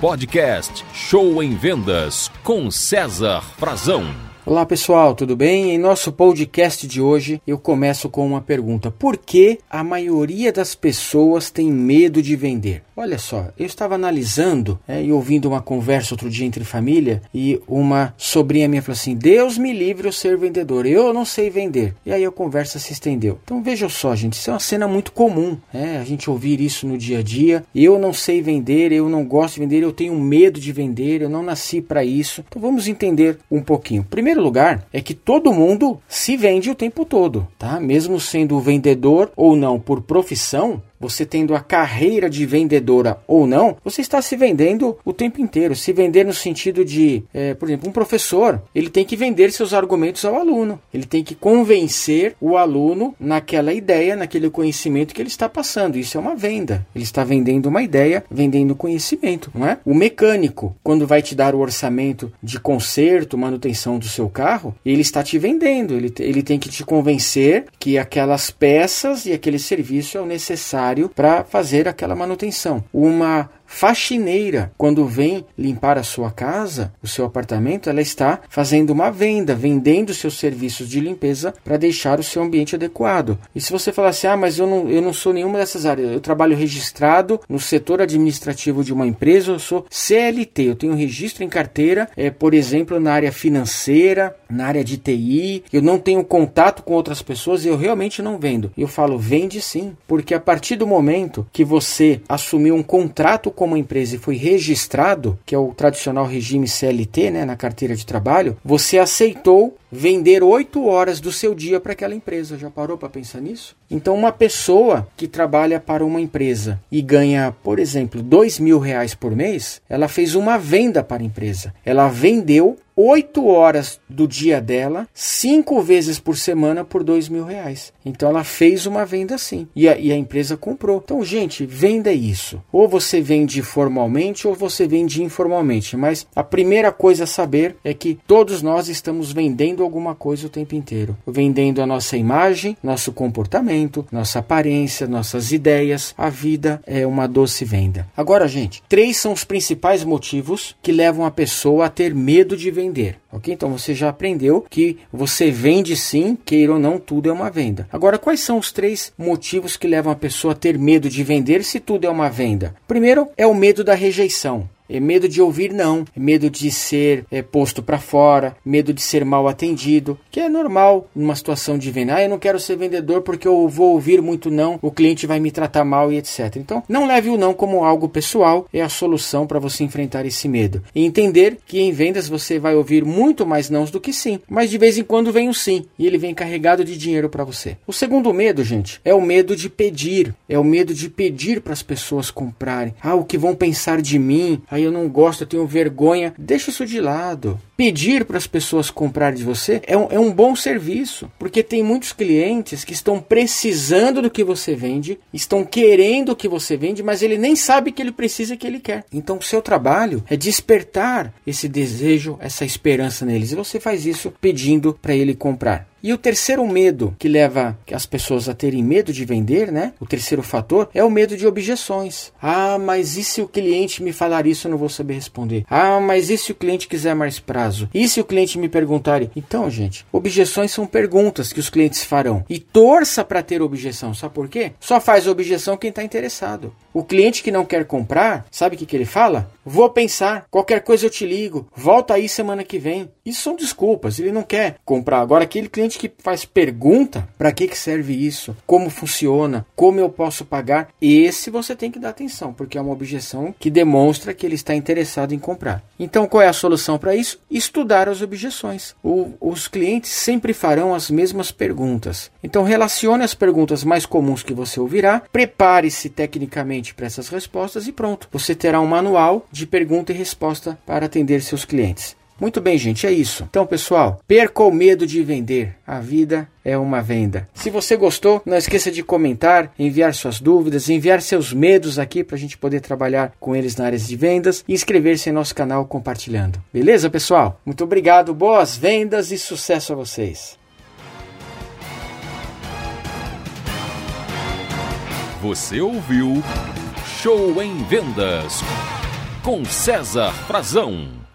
Podcast Show em Vendas com César Frazão. Olá pessoal, tudo bem? Em nosso podcast de hoje eu começo com uma pergunta: por que a maioria das pessoas tem medo de vender? Olha só, eu estava analisando é, e ouvindo uma conversa outro dia entre família e uma sobrinha minha falou assim: Deus me livre eu ser vendedor, eu não sei vender. E aí a conversa se estendeu. Então veja só, gente, isso é uma cena muito comum, é, a gente ouvir isso no dia a dia. Eu não sei vender, eu não gosto de vender, eu tenho medo de vender, eu não nasci para isso. Então vamos entender um pouquinho. Primeiro primeiro lugar é que todo mundo se vende o tempo todo, tá? Mesmo sendo vendedor ou não por profissão, você tendo a carreira de vendedora ou não, você está se vendendo o tempo inteiro. Se vender no sentido de, é, por exemplo, um professor, ele tem que vender seus argumentos ao aluno. Ele tem que convencer o aluno naquela ideia, naquele conhecimento que ele está passando. Isso é uma venda. Ele está vendendo uma ideia, vendendo conhecimento, não é? O mecânico, quando vai te dar o orçamento de conserto, manutenção do seu carro, ele está te vendendo. Ele, ele tem que te convencer que aquelas peças e aquele serviço é o necessário necessário para fazer aquela manutenção. Uma faxineira, quando vem limpar a sua casa, o seu apartamento, ela está fazendo uma venda, vendendo seus serviços de limpeza para deixar o seu ambiente adequado. E se você falar assim, ah, mas eu não, eu não sou nenhuma dessas áreas, eu trabalho registrado no setor administrativo de uma empresa, eu sou CLT, eu tenho registro em carteira, é, por exemplo, na área financeira, na área de TI, eu não tenho contato com outras pessoas e eu realmente não vendo. Eu falo, vende sim, porque a partir do momento que você assumiu um contrato com uma empresa e foi registrado, que é o tradicional regime CLT, né, na carteira de trabalho, você aceitou vender oito horas do seu dia para aquela empresa. Já parou para pensar nisso? Então, uma pessoa que trabalha para uma empresa e ganha, por exemplo, dois mil reais por mês, ela fez uma venda para a empresa. Ela vendeu oito horas do dia dela, cinco vezes por semana por dois mil reais. Então ela fez uma venda assim e a, e a empresa comprou. Então, gente, venda isso. Ou você vende formalmente ou você vende informalmente. Mas a primeira coisa a saber é que todos nós estamos vendendo alguma coisa o tempo inteiro. Vendendo a nossa imagem, nosso comportamento, nossa aparência, nossas ideias. A vida é uma doce venda. Agora, gente, três são os principais motivos que levam a pessoa a ter medo de vender vender. Ok? Então você já aprendeu que você vende sim, queira ou não, tudo é uma venda. Agora, quais são os três motivos que levam a pessoa a ter medo de vender se tudo é uma venda? Primeiro é o medo da rejeição. É medo de ouvir não, é medo de ser é, posto para fora, medo de ser mal atendido, que é normal numa situação de venda. Ah, eu não quero ser vendedor porque eu vou ouvir muito não, o cliente vai me tratar mal e etc. Então, não leve o não como algo pessoal, é a solução para você enfrentar esse medo. E entender que em vendas você vai ouvir muito mais nãos do que sim, mas de vez em quando vem um sim e ele vem carregado de dinheiro para você. O segundo medo, gente, é o medo de pedir, é o medo de pedir para as pessoas comprarem. Ah, o que vão pensar de mim? Aí eu não gosto, eu tenho vergonha. Deixa isso de lado. Pedir para as pessoas comprarem de você é um, é um bom serviço, porque tem muitos clientes que estão precisando do que você vende, estão querendo o que você vende, mas ele nem sabe que ele precisa e que ele quer. Então, o seu trabalho é despertar esse desejo, essa esperança neles, e você faz isso pedindo para ele comprar. E o terceiro medo que leva as pessoas a terem medo de vender, né? O terceiro fator é o medo de objeções. Ah, mas e se o cliente me falar isso, eu não vou saber responder. Ah, mas e se o cliente quiser mais prazo? E se o cliente me perguntar? Então, gente, objeções são perguntas que os clientes farão. E torça para ter objeção. Sabe por quê? Só faz objeção quem está interessado. O cliente que não quer comprar, sabe o que, que ele fala? Vou pensar, qualquer coisa eu te ligo, volta aí semana que vem. Isso são desculpas, ele não quer comprar. Agora, aquele cliente que faz pergunta, para que, que serve isso? Como funciona? Como eu posso pagar? Esse você tem que dar atenção, porque é uma objeção que demonstra que ele está interessado em comprar. Então, qual é a solução para isso? Estudar as objeções. O, os clientes sempre farão as mesmas perguntas. Então, relacione as perguntas mais comuns que você ouvirá, prepare-se tecnicamente para essas respostas e pronto. Você terá um manual de pergunta e resposta para atender seus clientes. Muito bem, gente, é isso. Então, pessoal, perca o medo de vender. A vida é uma venda. Se você gostou, não esqueça de comentar, enviar suas dúvidas, enviar seus medos aqui para a gente poder trabalhar com eles na área de vendas e inscrever-se em nosso canal compartilhando. Beleza, pessoal? Muito obrigado, boas vendas e sucesso a vocês. Você ouviu Show em Vendas com César Frazão.